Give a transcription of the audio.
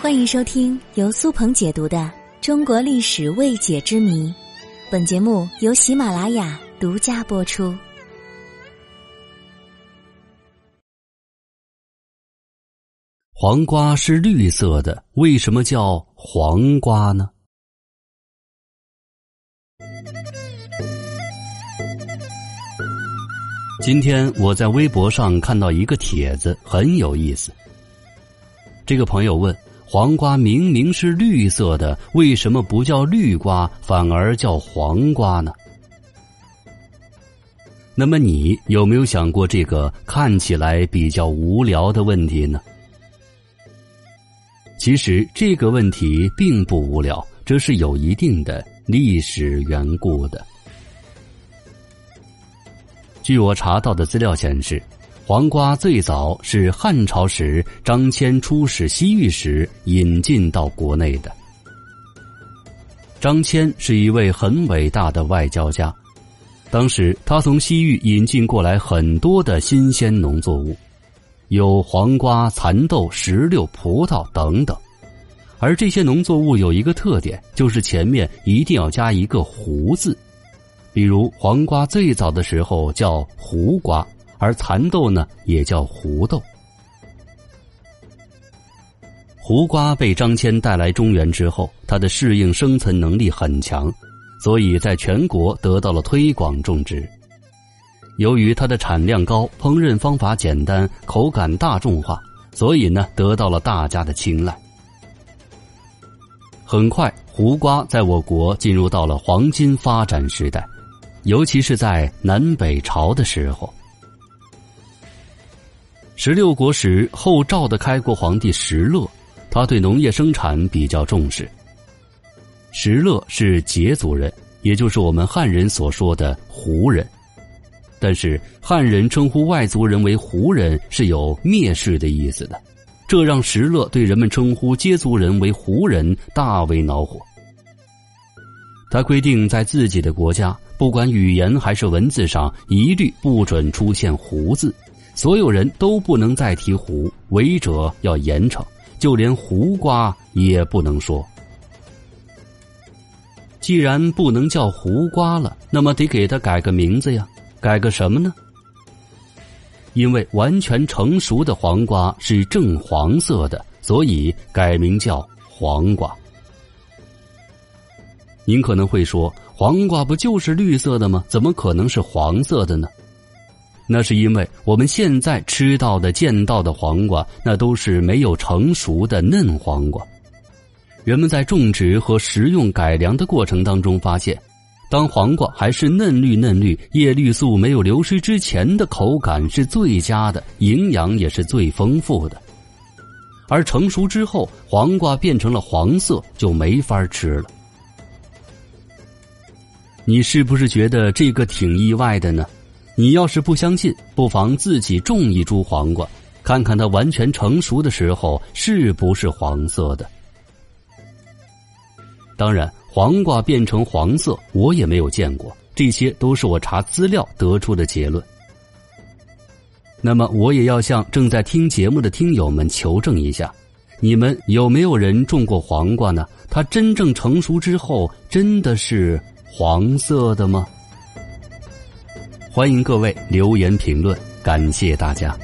欢迎收听由苏鹏解读的《中国历史未解之谜》，本节目由喜马拉雅独家播出。黄瓜是绿色的，为什么叫黄瓜呢？今天我在微博上看到一个帖子，很有意思。这个朋友问。黄瓜明明是绿色的，为什么不叫绿瓜，反而叫黄瓜呢？那么你有没有想过这个看起来比较无聊的问题呢？其实这个问题并不无聊，这是有一定的历史缘故的。据我查到的资料显示。黄瓜最早是汉朝时张骞出使西域时引进到国内的。张骞是一位很伟大的外交家，当时他从西域引进过来很多的新鲜农作物，有黄瓜、蚕豆、石榴、葡萄等等，而这些农作物有一个特点，就是前面一定要加一个“胡”字，比如黄瓜最早的时候叫胡瓜。而蚕豆呢，也叫胡豆。胡瓜被张骞带来中原之后，它的适应生存能力很强，所以在全国得到了推广种植。由于它的产量高，烹饪方法简单，口感大众化，所以呢，得到了大家的青睐。很快，胡瓜在我国进入到了黄金发展时代，尤其是在南北朝的时候。十六国时，后赵的开国皇帝石勒，他对农业生产比较重视。石勒是羯族人，也就是我们汉人所说的胡人。但是汉人称呼外族人为胡人是有蔑视的意思的，这让石勒对人们称呼羯族人为胡人大为恼火。他规定，在自己的国家，不管语言还是文字上，一律不准出现“胡”字。所有人都不能再提胡，违者要严惩，就连胡瓜也不能说。既然不能叫胡瓜了，那么得给他改个名字呀，改个什么呢？因为完全成熟的黄瓜是正黄色的，所以改名叫黄瓜。您可能会说，黄瓜不就是绿色的吗？怎么可能是黄色的呢？那是因为我们现在吃到的、见到的黄瓜，那都是没有成熟的嫩黄瓜。人们在种植和食用改良的过程当中发现，当黄瓜还是嫩绿嫩绿、叶绿素没有流失之前的口感是最佳的，营养也是最丰富的。而成熟之后，黄瓜变成了黄色，就没法吃了。你是不是觉得这个挺意外的呢？你要是不相信，不妨自己种一株黄瓜，看看它完全成熟的时候是不是黄色的。当然，黄瓜变成黄色我也没有见过，这些都是我查资料得出的结论。那么，我也要向正在听节目的听友们求证一下：你们有没有人种过黄瓜呢？它真正成熟之后，真的是黄色的吗？欢迎各位留言评论，感谢大家。